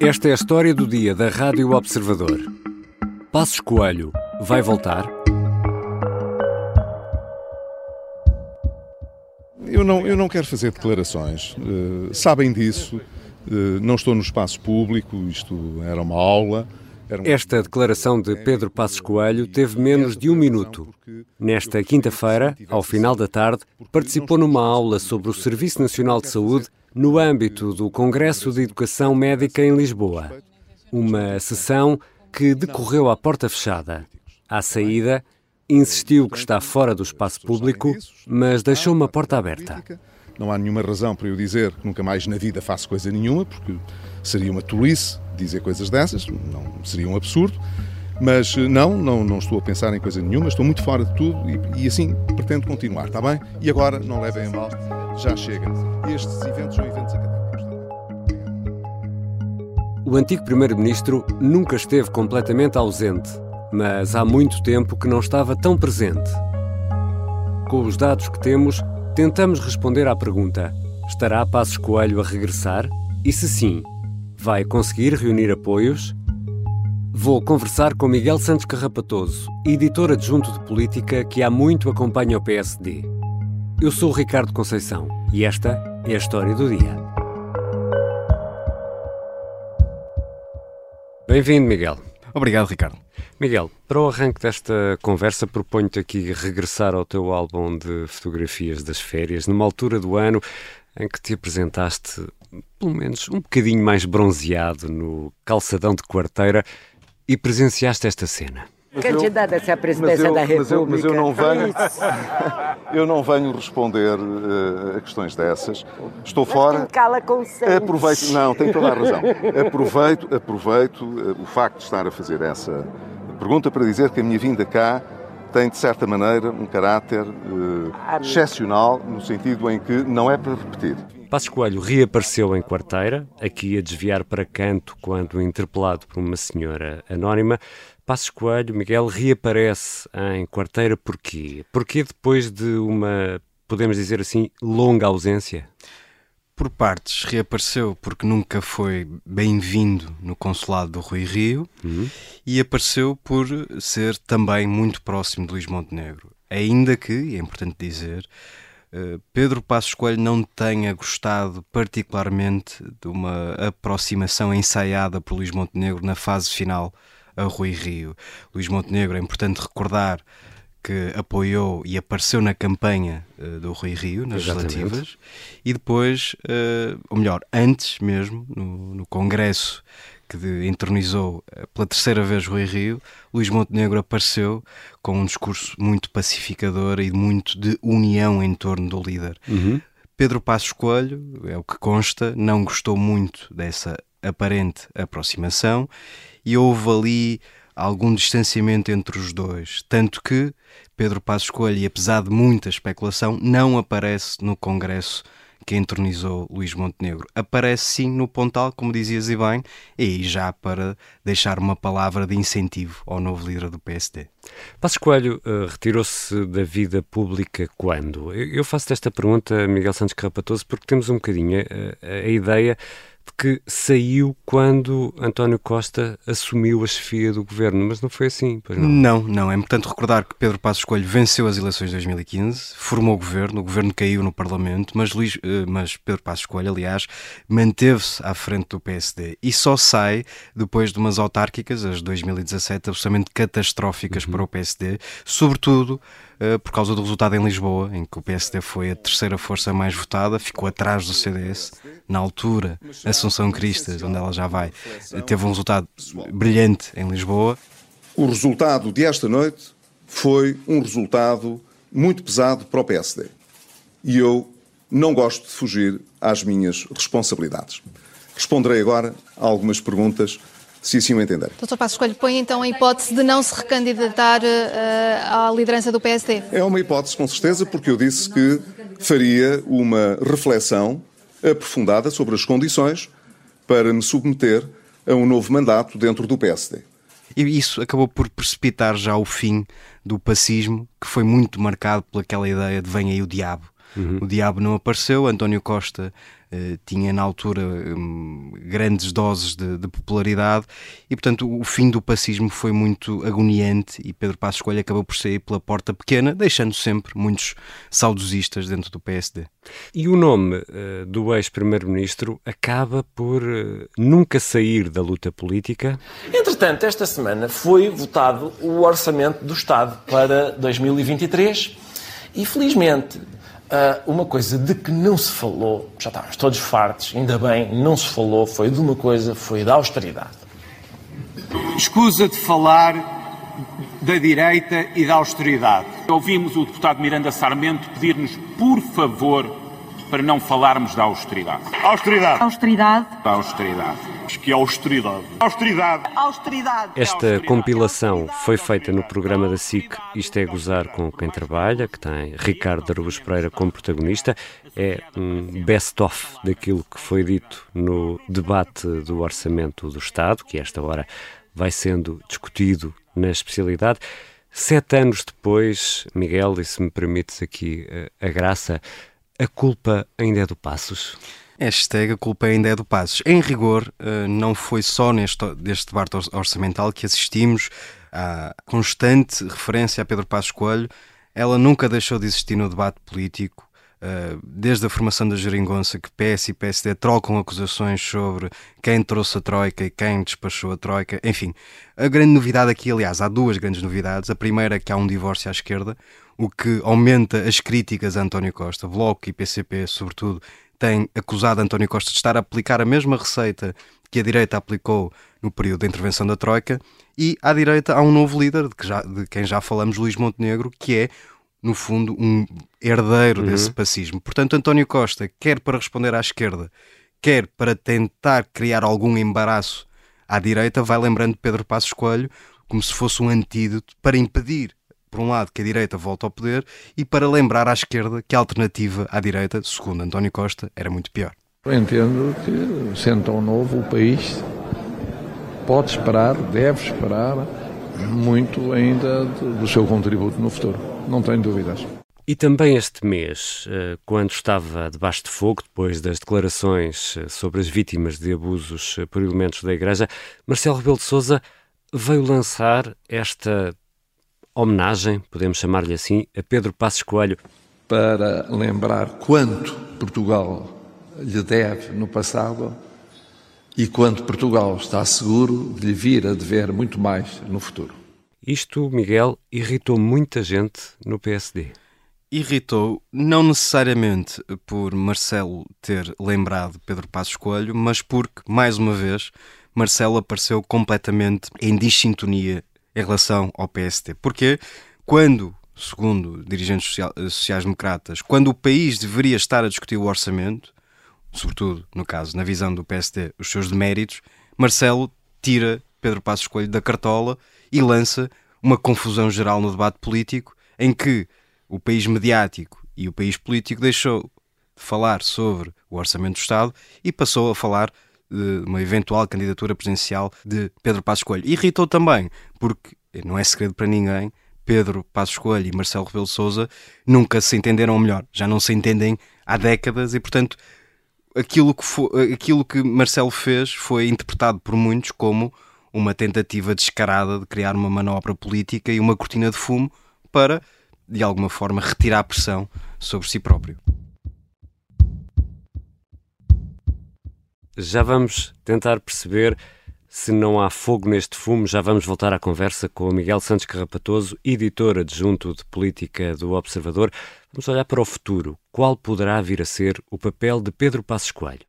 Esta é a história do dia da Rádio Observador. Passos Coelho vai voltar? Eu não, eu não quero fazer declarações. Uh, sabem disso. Uh, não estou no espaço público. Isto era uma aula. Era uma... Esta declaração de Pedro Passos Coelho teve menos de um minuto. Nesta quinta-feira, ao final da tarde, participou numa aula sobre o Serviço Nacional de Saúde no âmbito do Congresso de Educação Médica em Lisboa. Uma sessão que decorreu à porta fechada. À saída, insistiu que está fora do espaço público, mas deixou uma porta aberta. Não há nenhuma razão para eu dizer que nunca mais na vida faço coisa nenhuma, porque seria uma tolice dizer coisas dessas, não seria um absurdo. Mas não, não, não estou a pensar em coisa nenhuma, estou muito fora de tudo e, e assim pretendo continuar, está bem? E agora, não levem a mal, já chega. Estes eventos são eventos académicos. O antigo primeiro-ministro nunca esteve completamente ausente, mas há muito tempo que não estava tão presente. Com os dados que temos, tentamos responder à pergunta: estará Passos Coelho a regressar? E se sim, vai conseguir reunir apoios? Vou conversar com Miguel Santos Carrapatoso, editor adjunto de política que há muito acompanha o PSD. Eu sou o Ricardo Conceição e esta é a história do dia. Bem-vindo, Miguel. Obrigado, Ricardo. Miguel, para o arranque desta conversa, proponho-te aqui regressar ao teu álbum de fotografias das férias, numa altura do ano em que te apresentaste, pelo menos um bocadinho mais bronzeado, no calçadão de quarteira e presenciaste esta cena. Candidato-se à presidência eu, da República. Mas eu, mas eu não venho, eu não venho responder uh, a questões dessas. Estou mas fora. Cala aproveito, não, tem toda a razão. Aproveito, aproveito uh, o facto de estar a fazer essa pergunta para dizer que a minha vinda cá tem, de certa maneira, um caráter uh, excepcional, no sentido em que não é para repetir. Passos Coelho reapareceu em quarteira, aqui a desviar para canto quando interpelado por uma senhora anónima. Passos Coelho, Miguel, reaparece em quarteira porquê? Porquê depois de uma, podemos dizer assim, longa ausência? Por partes, reapareceu porque nunca foi bem-vindo no consulado do Rui Rio uhum. e apareceu por ser também muito próximo de Luís Montenegro. Ainda que, e é importante dizer, eh, Pedro Passos Coelho não tenha gostado particularmente de uma aproximação ensaiada por Luís Montenegro na fase final a Rui Rio. Luís Montenegro, é importante recordar que apoiou e apareceu na campanha uh, do Rui Rio, nas Exatamente. relativas, e depois, uh, ou melhor, antes mesmo, no, no Congresso que entronizou pela terceira vez Rui Rio, Luís Montenegro apareceu com um discurso muito pacificador e muito de união em torno do líder. Uhum. Pedro Passos Coelho, é o que consta, não gostou muito dessa aparente aproximação e houve ali algum distanciamento entre os dois, tanto que Pedro Passos Coelho, apesar de muita especulação, não aparece no Congresso que entronizou Luís Montenegro. Aparece sim no Pontal, como dizias e bem, e já para deixar uma palavra de incentivo ao novo líder do PSD. Passos Coelho uh, retirou-se da vida pública quando? Eu, faço esta pergunta, Miguel Santos Carrapatoso, porque temos um bocadinho a, a ideia que saiu quando António Costa assumiu a chefia do governo, mas não foi assim, pois não? Não, não. É importante recordar que Pedro Passos Coelho venceu as eleições de 2015, formou o governo, o governo caiu no Parlamento, mas, Luís, eh, mas Pedro Passos Coelho, aliás, manteve-se à frente do PSD e só sai depois de umas autárquicas, as de 2017, absolutamente catastróficas uhum. para o PSD, sobretudo eh, por causa do resultado em Lisboa, em que o PSD foi a terceira força mais votada, ficou atrás do CDS. Na altura, Assunção Cristas, onde ela já vai, teve um resultado brilhante em Lisboa. O resultado de esta noite foi um resultado muito pesado para o PSD. E eu não gosto de fugir às minhas responsabilidades. Responderei agora a algumas perguntas se assim o entender. Dr. Passos Coelho, põe então a hipótese de não se recandidatar uh, à liderança do PSD? É uma hipótese, com certeza, porque eu disse que faria uma reflexão aprofundada sobre as condições para me submeter a um novo mandato dentro do PSD. E isso acabou por precipitar já o fim do pacismo, que foi muito marcado pelaquela ideia de vem aí o diabo. Uhum. o diabo não apareceu. António Costa uh, tinha na altura um, grandes doses de, de, popularidade e, portanto, o fim do pacismo foi muito agoniante e Pedro Passos Coelho acabou por sair pela porta pequena, deixando sempre muitos saudosistas dentro do PSD. E o nome uh, do ex-primeiro-ministro acaba por uh, nunca sair da luta política? Entretanto, esta semana foi votado o orçamento do Estado para 2023 e, felizmente, Uh, uma coisa de que não se falou, já estávamos todos fartos, ainda bem, não se falou, foi de uma coisa, foi da austeridade. Escusa de falar da direita e da austeridade. Ouvimos o deputado Miranda Sarmento pedir-nos, por favor, para não falarmos da austeridade. Austeridade. Austeridade. Da austeridade. Que austeridade. Austeridade. Austeridade. Esta compilação foi feita no programa da SIC Isto é Gozar com Quem Trabalha, que tem Ricardo Aragos Pereira como protagonista. É um best-of daquilo que foi dito no debate do Orçamento do Estado, que esta hora vai sendo discutido na especialidade. Sete anos depois, Miguel, e se me permites aqui eh, a graça, a culpa ainda é do Passos? Hashtag a culpa ainda é do Passos. Em rigor, eh, não foi só neste, deste debate orçamental que assistimos à constante referência a Pedro Passos Coelho. Ela nunca deixou de existir no debate político Uh, desde a formação da Geringonça, que PS e PSD trocam acusações sobre quem trouxe a Troika e quem despachou a Troika. Enfim, a grande novidade aqui, aliás, há duas grandes novidades. A primeira é que há um divórcio à esquerda, o que aumenta as críticas a António Costa. Bloco e PCP, sobretudo, têm acusado António Costa de estar a aplicar a mesma receita que a direita aplicou no período da intervenção da Troika. E à direita há um novo líder, de, que já, de quem já falamos, Luís Montenegro, que é no fundo, um herdeiro uhum. desse pacismo. Portanto, António Costa, quer para responder à esquerda, quer para tentar criar algum embaraço à direita, vai lembrando Pedro Passos Coelho como se fosse um antídoto para impedir, por um lado, que a direita volte ao poder e para lembrar à esquerda que a alternativa à direita, segundo António Costa, era muito pior. Eu entendo que, sendo tão novo, o país pode esperar, deve esperar muito ainda do seu contributo no futuro, não tenho dúvidas. E também este mês, eh, quando estava debaixo de fogo, depois das declarações eh, sobre as vítimas de abusos eh, por elementos da Igreja, Marcelo Rebelo de Sousa veio lançar esta homenagem, podemos chamar-lhe assim, a Pedro Passos Coelho. Para lembrar quanto Portugal lhe deve no passado e quanto Portugal está seguro de lhe vir a dever muito mais no futuro. Isto, Miguel, irritou muita gente no PSD. Irritou, não necessariamente por Marcelo ter lembrado Pedro Passos Coelho, mas porque, mais uma vez, Marcelo apareceu completamente em dissintonia em relação ao PSD. Porque quando, segundo dirigentes sociais-democratas, quando o país deveria estar a discutir o orçamento, sobretudo, no caso, na visão do PSD, os seus deméritos, Marcelo tira Pedro Passos Coelho da cartola e lança uma confusão geral no debate político em que o país mediático e o país político deixou de falar sobre o orçamento do Estado e passou a falar de uma eventual candidatura presidencial de Pedro Passos Coelho. Irritou também, porque não é segredo para ninguém, Pedro Passos Coelho e Marcelo Rebelo Sousa nunca se entenderam, melhor, já não se entendem há décadas e, portanto, aquilo que, foi, aquilo que Marcelo fez foi interpretado por muitos como uma tentativa descarada de criar uma manobra política e uma cortina de fumo para, de alguma forma, retirar a pressão sobre si próprio. Já vamos tentar perceber se não há fogo neste fumo, já vamos voltar à conversa com o Miguel Santos Carrapatoso, editor adjunto de política do Observador. Vamos olhar para o futuro. Qual poderá vir a ser o papel de Pedro Passos Coelho?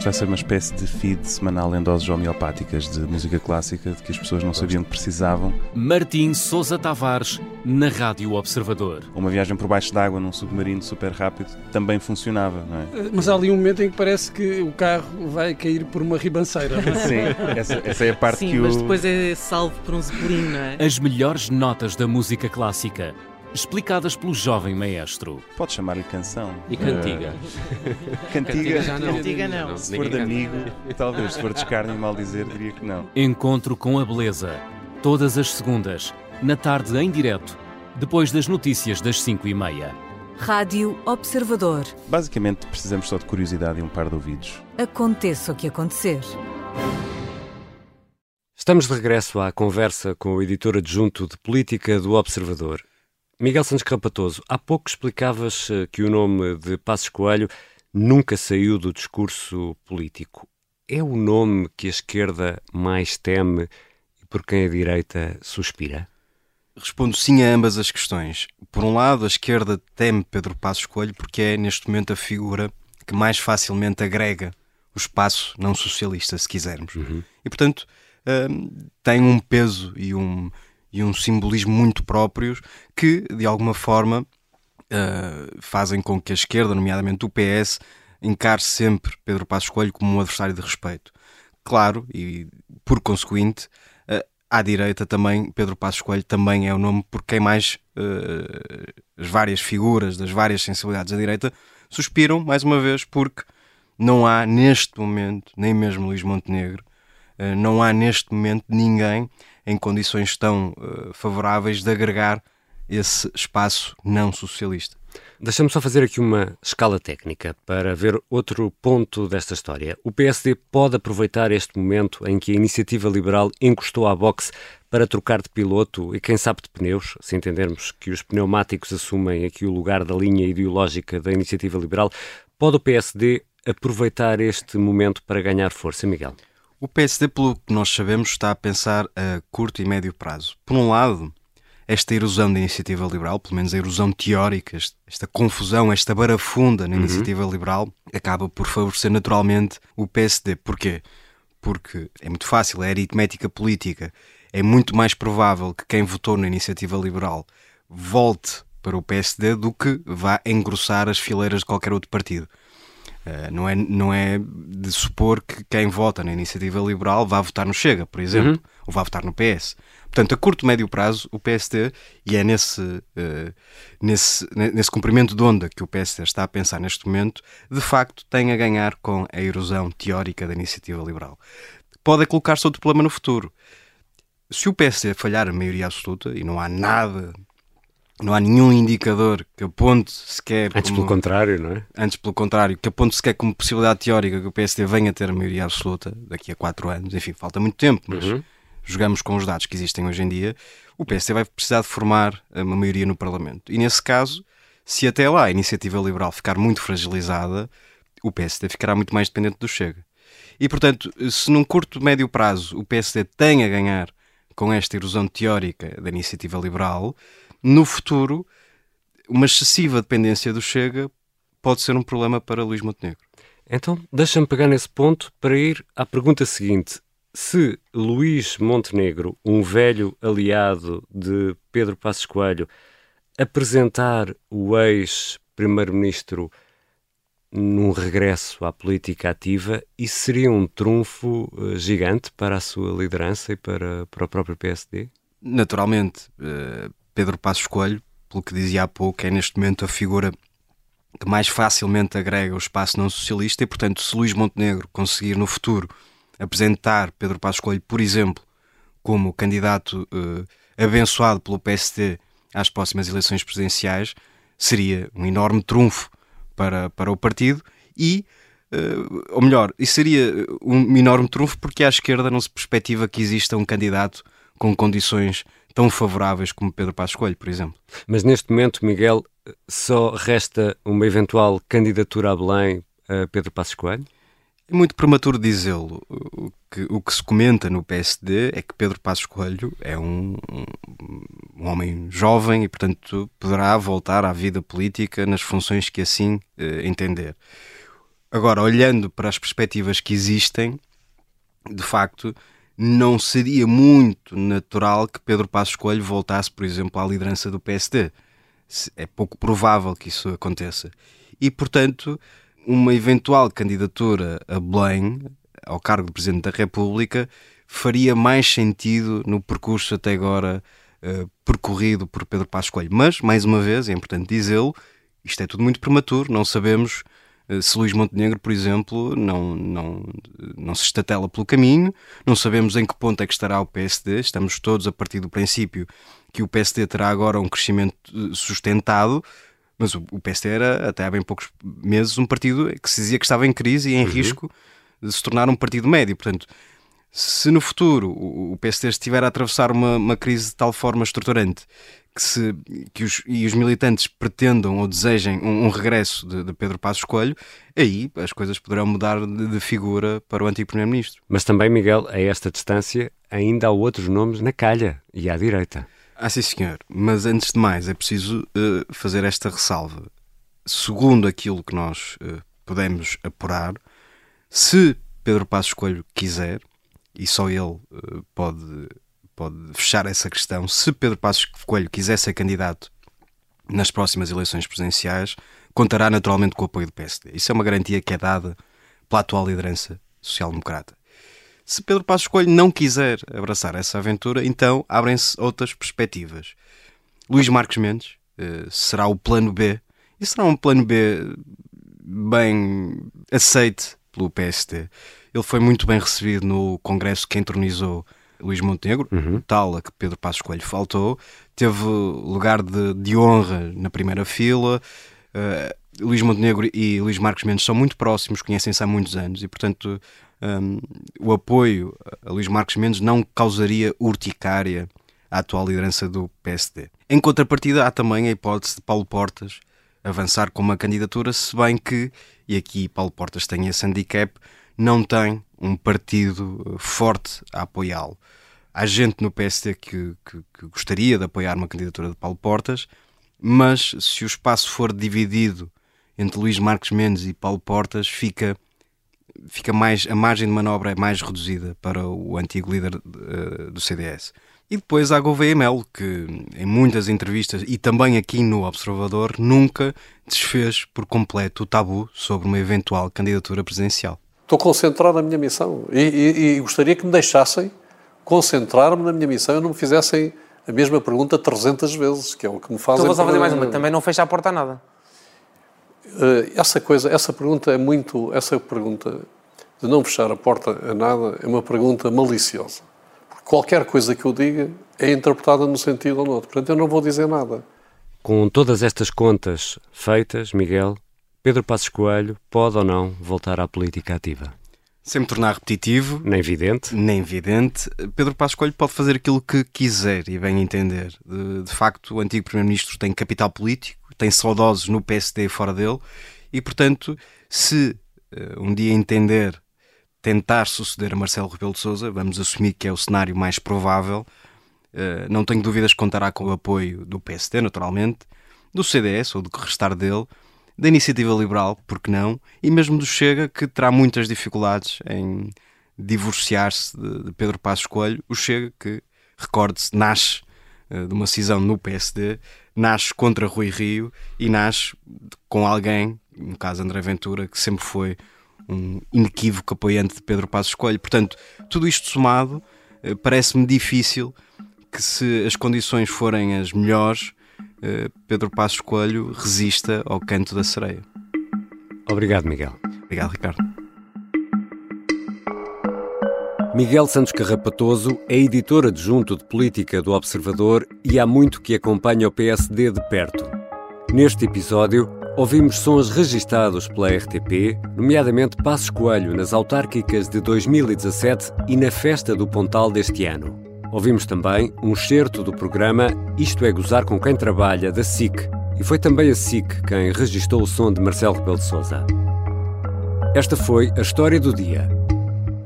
Isto vai ser uma espécie de feed semanal em doses homeopáticas de música clássica de que as pessoas não sabiam que precisavam. Martim Sousa Tavares, na Rádio Observador. Uma viagem por baixo d'água num submarino super rápido também funcionava, não é? Eh, mas há ali um momento em que parece que o carro vai cair por uma ribanceira. É? Sim, essa, essa, é a parte Sim, que o... mas depois é salvo por um zeppelin, não é? As melhores notas da música clássica explicadas pelo jovem maestro. Pode chamar-lhe canção. E cantiga. Uh... cantiga. cantiga já não. Cantiga não. Se for de amigo, talvez. Se for de escárnio e mal dizer, diria que não. Encontro com a beleza. Todas as segundas, na tarde em direto, depois das notícias das 5 e meia. Rádio Observador. Basicamente, precisamos só de curiosidade e um par de ouvidos. Aconteça o que acontecer. Estamos de regresso à conversa com o editor adjunto de política do Observador. Miguel Santos Capatoso, há pouco explicavas eh, que o nome de Passos Coelho nunca saiu do discurso político. É o nome que a esquerda mais teme e por quem a direita suspira? Respondo sim a ambas as questões. Por um lado, a esquerda teme Pedro Passos Coelho porque é, neste momento, a figura que mais facilmente agrega o espaço não socialista, se quisermos. Uhum. E, portanto, um, tem um peso e um, e um simbolismo muito próprios que, de alguma forma, uh, fazem com que a esquerda, nomeadamente o PS, encare sempre Pedro Passos Coelho como um adversário de respeito. Claro, e por conseguinte, uh, à direita também, Pedro Passos Coelho também é o nome por quem mais uh, as várias figuras das várias sensibilidades da direita suspiram, mais uma vez, porque não há neste momento, nem mesmo Luís Montenegro, não há neste momento ninguém em condições tão uh, favoráveis de agregar esse espaço não socialista. Deixa-me só fazer aqui uma escala técnica para ver outro ponto desta história. O PSD pode aproveitar este momento em que a iniciativa liberal encostou à boxe para trocar de piloto e, quem sabe, de pneus, se entendermos que os pneumáticos assumem aqui o lugar da linha ideológica da iniciativa liberal. Pode o PSD aproveitar este momento para ganhar força, Miguel? O PSD, pelo que nós sabemos, está a pensar a curto e médio prazo. Por um lado, esta erosão da iniciativa liberal, pelo menos a erosão teórica, esta confusão, esta barafunda na uhum. iniciativa liberal, acaba por favorecer naturalmente o PSD. Porquê? Porque é muito fácil, é aritmética política. É muito mais provável que quem votou na iniciativa liberal volte para o PSD do que vá engrossar as fileiras de qualquer outro partido. Uh, não, é, não é de supor que quem vota na iniciativa liberal vá votar no Chega, por exemplo, uhum. ou vá votar no PS. Portanto, a curto e médio prazo, o PSD, e é nesse, uh, nesse, nesse comprimento de onda que o PSD está a pensar neste momento, de facto tem a ganhar com a erosão teórica da iniciativa liberal. Pode colocar-se outro problema no futuro. Se o PSD falhar a maioria absoluta, e não há nada não há nenhum indicador que aponte sequer. Antes como, pelo contrário, não é? Antes pelo contrário, que aponte sequer como possibilidade teórica que o PSD venha a ter a maioria absoluta daqui a quatro anos. Enfim, falta muito tempo, mas uhum. jogamos com os dados que existem hoje em dia. O PSD vai precisar de formar uma maioria no Parlamento. E nesse caso, se até lá a iniciativa liberal ficar muito fragilizada, o PSD ficará muito mais dependente do Chega. E portanto, se num curto, médio prazo o PSD tem a ganhar com esta erosão teórica da iniciativa liberal no futuro, uma excessiva dependência do Chega pode ser um problema para Luís Montenegro. Então, deixa-me pegar nesse ponto para ir à pergunta seguinte. Se Luís Montenegro, um velho aliado de Pedro Passos Coelho, apresentar o ex-primeiro-ministro num regresso à política ativa, isso seria um trunfo uh, gigante para a sua liderança e para, para o próprio PSD? Naturalmente. Pedro Passos Coelho, pelo que dizia há pouco, é neste momento a figura que mais facilmente agrega o espaço não socialista e, portanto, se Luís Montenegro conseguir no futuro apresentar Pedro Passos Coelho, por exemplo, como candidato uh, abençoado pelo PSD às próximas eleições presidenciais, seria um enorme trunfo para, para o partido e, uh, ou melhor, isso seria um enorme trunfo porque à esquerda não se perspectiva que exista um candidato com condições tão favoráveis como Pedro Passos Coelho, por exemplo. Mas neste momento, Miguel, só resta uma eventual candidatura a Belém a Pedro Passos Coelho? É muito prematuro dizê-lo. O que, o que se comenta no PSD é que Pedro Passos Coelho é um, um, homem jovem e, portanto, poderá voltar à vida política nas funções que assim eh, entender. Agora, olhando para as perspectivas que existem, de facto, não seria muito natural que Pedro Passos Coelho voltasse, por exemplo, à liderança do PSD. É pouco provável que isso aconteça. E, portanto, uma eventual candidatura a Belém, ao cargo de Presidente da República, faria mais sentido no percurso até agora uh, percorrido por Pedro Passos Coelho. Mas, mais uma vez, é importante dizê-lo, isto é tudo muito prematuro, não sabemos se Luís Montenegro, por exemplo, não, não, não se estatela pelo caminho, não sabemos em que ponto é que estará o PSD, estamos todos a partir do princípio que o PSD terá agora um crescimento eh, sustentado, Mas o, o PSD era, até há bem poucos meses, um partido que se dizia que estava em crise e em uhum. risco de se tornar um partido médio. Portanto, se no futuro o, o PSD estiver a atravessar uma, uma crise de tal forma estruturante que, se, que os, e os militantes pretendam ou desejem um, um regresso de, de, Pedro Passos Coelho, aí as coisas poderão mudar de, de figura para o antigo Primeiro-Ministro. Mas também, Miguel, a esta distância ainda há outros nomes na calha e à direita. Ah, sim, senhor. Mas antes de mais, é preciso uh, fazer esta ressalva. Segundo aquilo que nós uh, podemos apurar, se Pedro Passos Coelho quiser, e só ele uh, pode pode fechar essa questão. Se Pedro Passos Coelho quiser ser candidato nas próximas eleições presidenciais, contará naturalmente com o apoio do PSD. Isso é uma garantia que é dada pela atual liderança social-democrata. Se Pedro Passos Coelho não quiser abraçar essa aventura, então abrem-se outras perspectivas. Luís Marcos Mendes uh, será o plano B, e será um plano B bem aceite pelo PSD. Ele foi muito bem recebido no congresso que entronizou Luís Montenegro, uhum. tal a que Pedro Passos Coelho faltou, teve lugar de, de honra na primeira fila. Uh, Luís Montenegro e Luís Marcos Mendes são muito próximos, conhecem-se há muitos anos e, portanto, um, o apoio a Luís Marcos Mendes não causaria urticária à atual liderança do PSD. Em contrapartida, há também a hipótese de Paulo Portas avançar com uma candidatura, se bem que, e aqui Paulo Portas tem esse handicap, não tem um partido forte a apoiá-lo. Há gente no PSD que, que, que, gostaria de apoiar uma candidatura de Paulo Portas, mas se o espaço for dividido entre Luís Marques Mendes e Paulo Portas, fica, fica mais a margem de manobra é mais reduzida para o antigo líder uh, do CDS. E depois há Gouveia Melo, que em muitas entrevistas e também aqui no Observador nunca desfez por completo o tabu sobre uma eventual candidatura presidencial. Estou concentrado na minha missão e, e, e gostaria que me deixassem concentrar-me na minha missão e não me fizessem a mesma pergunta 300 vezes, que é o que me fazem. Então vou só fazer mais uma. Também não fecha a porta a nada. Uh, essa coisa, essa pergunta é muito, essa pergunta de não fechar a porta a nada é uma pergunta maliciosa. Porque qualquer coisa que eu diga é interpretada no sentido ou no outro. Portanto, eu não vou dizer nada. Com todas estas contas feitas, Miguel, Pedro Passos Coelho pode ou não voltar à política ativa? Sem me tornar repetitivo. Nem vidente. Nem vidente. Pedro Passos Coelho pode fazer aquilo que quiser e bem entender. De, de facto, o antigo Primeiro-Ministro tem capital político, tem saudosos no PSD e fora dele e, portanto, se uh, um dia entender tentar suceder a Marcelo Rebelo de Sousa, vamos assumir que é o cenário mais provável, uh, não tenho dúvidas que contará com o apoio do PSD, naturalmente, do CDS ou do que restar dele, da Iniciativa Liberal, porque não, e mesmo do Chega, que terá muitas dificuldades em divorciar-se de, Pedro Passos Coelho. O Chega, que, recorde-se, nasce uh, de uma cisão no PSD, nasce contra Rui Rio e nasce com alguém, no caso André Ventura, que sempre foi um inequívoco apoiante de Pedro Passos Coelho. Portanto, tudo isto somado, uh, parece-me difícil que, se as condições forem as melhores, Pedro Passos Coelho resista ao canto da sereia. Obrigado, Miguel. Obrigado, Ricardo. Miguel Santos Carrapatoso é editor adjunto de política do Observador e há muito que acompanha o PSD de perto. Neste episódio, ouvimos sons registados pela RTP, nomeadamente Passos Coelho nas autárquicas de 2017 e na festa do Pontal deste ano. Ouvimos também um excerto do programa Isto é Gozar com Quem Trabalha, da SIC, e foi também a SIC quem registrou o som de Marcelo Rebelo de Sousa. Esta foi a história do dia.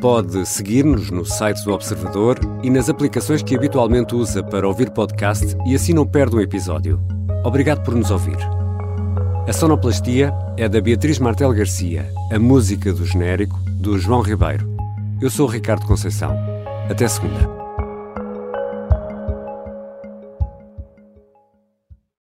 Pode seguir-nos no site do Observador e nas aplicações que habitualmente usa para ouvir podcast e assim não perde um episódio. Obrigado por nos ouvir. A sonoplastia é da Beatriz Martel Garcia, a música do genérico do João Ribeiro. Eu sou o Ricardo Conceição. Até segunda.